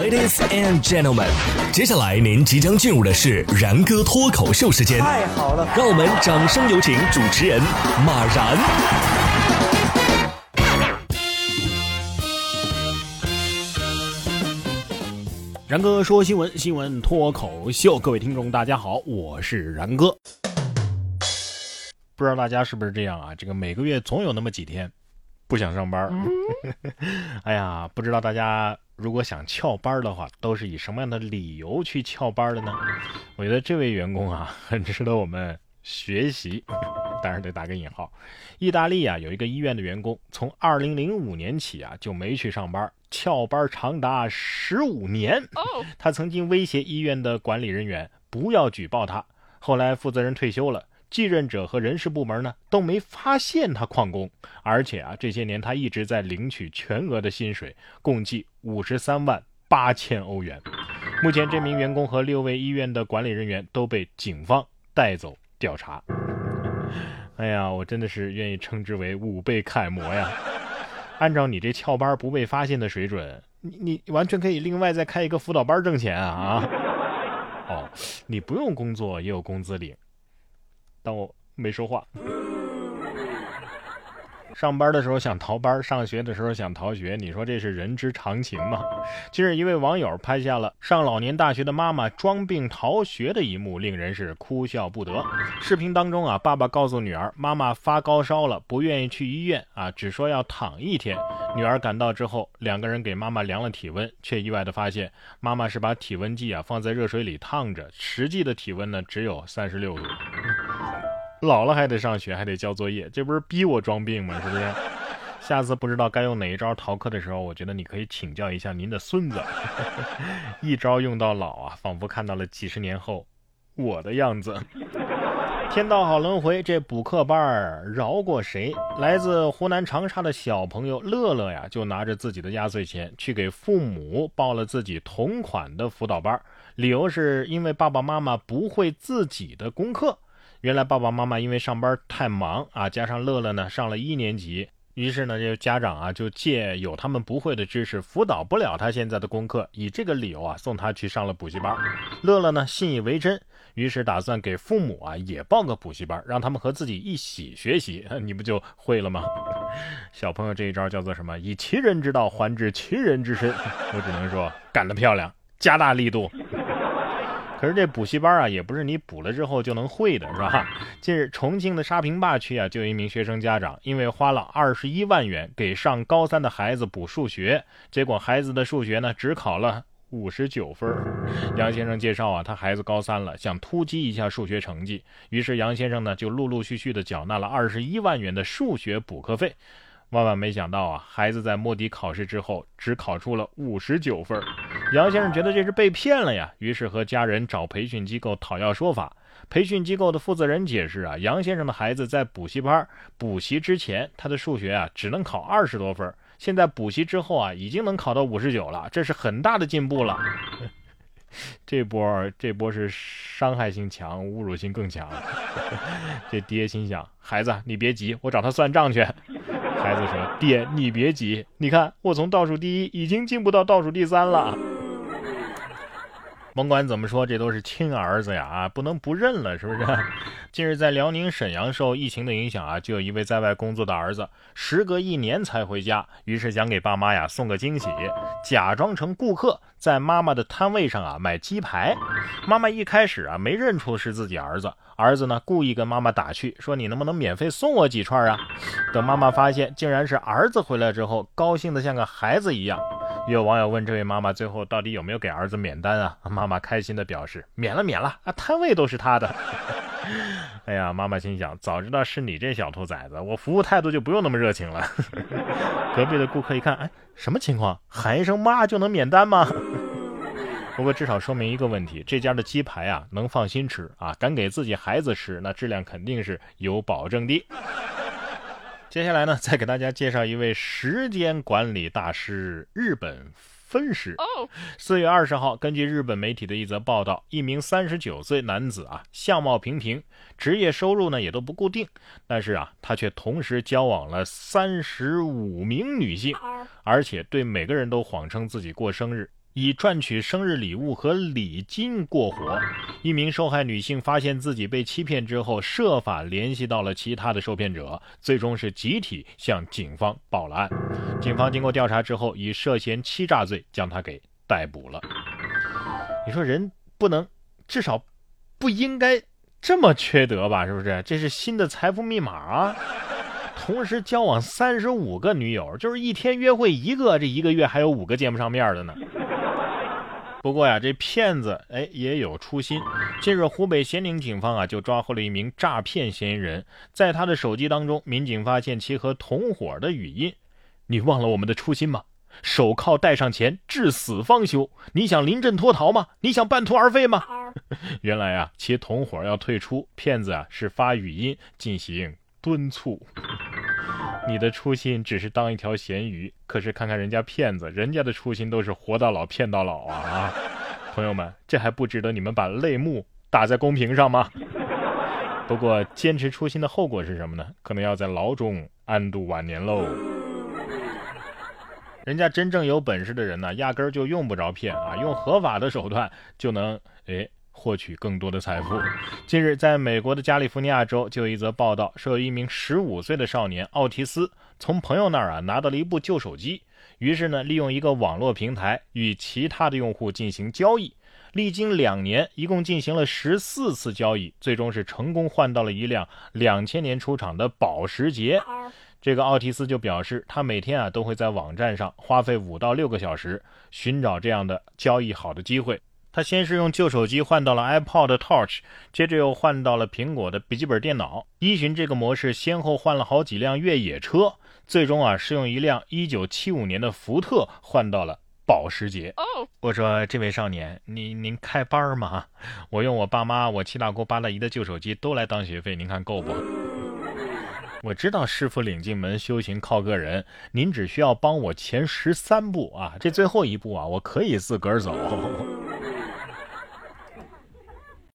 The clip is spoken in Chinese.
Ladies and gentlemen，接下来您即将进入的是然哥脱口秀时间。太好了，让我们掌声有请主持人马然。然哥说新闻，新闻脱口秀，各位听众大家好，我是然哥。不知道大家是不是这样啊？这个每个月总有那么几天不想上班。哎呀，不知道大家。如果想翘班的话，都是以什么样的理由去翘班的呢？我觉得这位员工啊，很值得我们学习，当然得打个引号。意大利啊，有一个医院的员工，从2005年起啊就没去上班，翘班长达十五年。他曾经威胁医院的管理人员不要举报他，后来负责人退休了。继任者和人事部门呢都没发现他旷工，而且啊，这些年他一直在领取全额的薪水，共计五十三万八千欧元。目前，这名员工和六位医院的管理人员都被警方带走调查。哎呀，我真的是愿意称之为五倍楷模呀！按照你这翘班不被发现的水准，你你完全可以另外再开一个辅导班挣钱啊啊！哦，你不用工作也有工资领。但我没说话。上班的时候想逃班，上学的时候想逃学，你说这是人之常情吗？近日，一位网友拍下了上老年大学的妈妈装病逃学的一幕，令人是哭笑不得。视频当中啊，爸爸告诉女儿，妈妈发高烧了，不愿意去医院啊，只说要躺一天。女儿赶到之后，两个人给妈妈量了体温，却意外的发现，妈妈是把体温计啊放在热水里烫着，实际的体温呢只有三十六度。老了还得上学，还得交作业，这不是逼我装病吗？是不是？下次不知道该用哪一招逃课的时候，我觉得你可以请教一下您的孙子。一招用到老啊，仿佛看到了几十年后我的样子。天道好轮回，这补课班儿饶过谁？来自湖南长沙的小朋友乐乐呀，就拿着自己的压岁钱去给父母报了自己同款的辅导班，理由是因为爸爸妈妈不会自己的功课。原来爸爸妈妈因为上班太忙啊，加上乐乐呢上了一年级，于是呢这家长啊就借有他们不会的知识辅导不了他现在的功课，以这个理由啊送他去上了补习班。乐乐呢信以为真，于是打算给父母啊也报个补习班，让他们和自己一起学习，你不就会了吗？小朋友这一招叫做什么？以其人之道还治其人之身。我只能说干得漂亮，加大力度。可是这补习班啊，也不是你补了之后就能会的，是吧？近日，重庆的沙坪坝区啊，就有一名学生家长，因为花了二十一万元给上高三的孩子补数学，结果孩子的数学呢，只考了五十九分。杨先生介绍啊，他孩子高三了，想突击一下数学成绩，于是杨先生呢，就陆陆续续的缴纳了二十一万元的数学补课费。万万没想到啊，孩子在摸底考试之后只考出了五十九分。杨先生觉得这是被骗了呀，于是和家人找培训机构讨要说法。培训机构的负责人解释啊，杨先生的孩子在补习班补习之前，他的数学啊只能考二十多分，现在补习之后啊，已经能考到五十九了，这是很大的进步了。这波这波是伤害性强，侮辱性更强。这爹心想，孩子你别急，我找他算账去。孩子说：“爹，你别急，你看我从倒数第一已经进步到倒数第三了。”甭管怎么说，这都是亲儿子呀啊，不能不认了，是不是？近日在辽宁沈阳受疫情的影响啊，就有一位在外工作的儿子，时隔一年才回家，于是想给爸妈呀送个惊喜，假装成顾客，在妈妈的摊位上啊买鸡排。妈妈一开始啊没认出是自己儿子，儿子呢故意跟妈妈打趣说：“你能不能免费送我几串啊？”等妈妈发现竟然是儿子回来之后，高兴的像个孩子一样。有网友问这位妈妈最后到底有没有给儿子免单啊？妈妈开心的表示免了免了啊，摊位都是他的。哎呀，妈妈心想早知道是你这小兔崽子，我服务态度就不用那么热情了。隔壁的顾客一看，哎，什么情况？喊一声妈就能免单吗？不过至少说明一个问题，这家的鸡排啊能放心吃啊，敢给自己孩子吃，那质量肯定是有保证的。接下来呢，再给大家介绍一位时间管理大师——日本分师。四月二十号，根据日本媒体的一则报道，一名三十九岁男子啊，相貌平平，职业收入呢也都不固定，但是啊，他却同时交往了三十五名女性，而且对每个人都谎称自己过生日。以赚取生日礼物和礼金过活。一名受害女性发现自己被欺骗之后，设法联系到了其他的受骗者，最终是集体向警方报了案。警方经过调查之后，以涉嫌欺诈罪将她给逮捕了。你说人不能，至少不应该这么缺德吧？是不是？这是新的财富密码啊！同时交往三十五个女友，就是一天约会一个，这一个月还有五个见不上面的呢。不过呀，这骗子哎也有初心。近日，湖北咸宁警方啊就抓获了一名诈骗嫌疑人，在他的手机当中，民警发现其和同伙的语音：“你忘了我们的初心吗？手铐带上钱，至死方休。你想临阵脱逃吗？你想半途而废吗？” 原来啊，其同伙要退出，骗子啊是发语音进行敦促。你的初心只是当一条咸鱼，可是看看人家骗子，人家的初心都是活到老骗到老啊！朋友们，这还不值得你们把泪目打在公屏上吗？不过坚持初心的后果是什么呢？可能要在牢中安度晚年喽。人家真正有本事的人呢，压根儿就用不着骗啊，用合法的手段就能诶。获取更多的财富。近日，在美国的加利福尼亚州，就有一则报道说，有一名十五岁的少年奥提斯从朋友那儿啊拿到了一部旧手机，于是呢，利用一个网络平台与其他的用户进行交易。历经两年，一共进行了十四次交易，最终是成功换到了一辆两千年出厂的保时捷。这个奥提斯就表示，他每天啊都会在网站上花费五到六个小时，寻找这样的交易好的机会。他先是用旧手机换到了 iPod Touch，接着又换到了苹果的笔记本电脑。依循这个模式，先后换了好几辆越野车，最终啊是用一辆1975年的福特换到了保时捷。我说这位少年，您您开班吗？我用我爸妈、我七大姑八大姨的旧手机都来当学费，您看够不？我知道师傅领进门，修行靠个人。您只需要帮我前十三步啊，这最后一步啊，我可以自个儿走。